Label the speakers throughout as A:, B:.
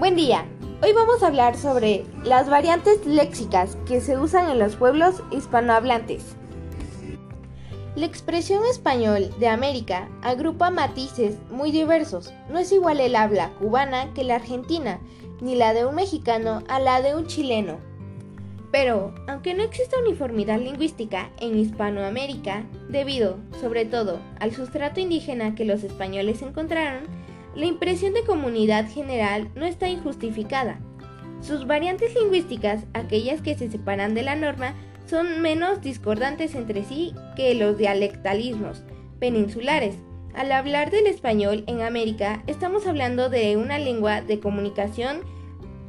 A: Buen día. Hoy vamos a hablar sobre las variantes léxicas que se usan en los pueblos hispanohablantes. La expresión español de América agrupa matices muy diversos. No es igual el habla cubana que la argentina, ni la de un mexicano a la de un chileno. Pero, aunque no exista uniformidad lingüística en Hispanoamérica, debido, sobre todo, al sustrato indígena que los españoles encontraron, la impresión de comunidad general no está injustificada. Sus variantes lingüísticas, aquellas que se separan de la norma, son menos discordantes entre sí que los dialectalismos peninsulares. Al hablar del español en América, estamos hablando de una lengua de comunicación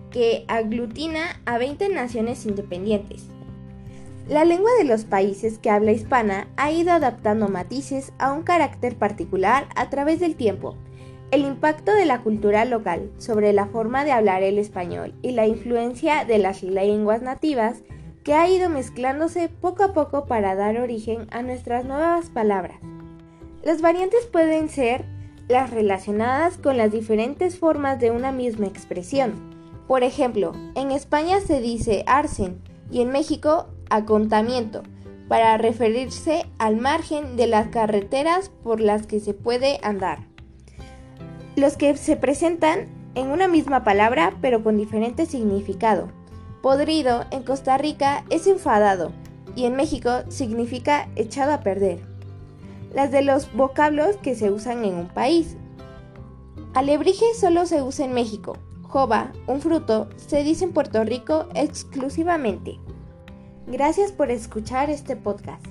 A: que aglutina a 20 naciones independientes. La lengua de los países que habla hispana ha ido adaptando matices a un carácter particular a través del tiempo. El impacto de la cultura local sobre la forma de hablar el español y la influencia de las lenguas nativas que ha ido mezclándose poco a poco para dar origen a nuestras nuevas palabras. Las variantes pueden ser las relacionadas con las diferentes formas de una misma expresión. Por ejemplo, en España se dice arcen y en México acontamiento para referirse al margen de las carreteras por las que se puede andar los que se presentan en una misma palabra pero con diferente significado. Podrido en Costa Rica es enfadado y en México significa echado a perder. Las de los vocablos que se usan en un país. Alebrije solo se usa en México. Jova, un fruto, se dice en Puerto Rico exclusivamente. Gracias por escuchar este podcast.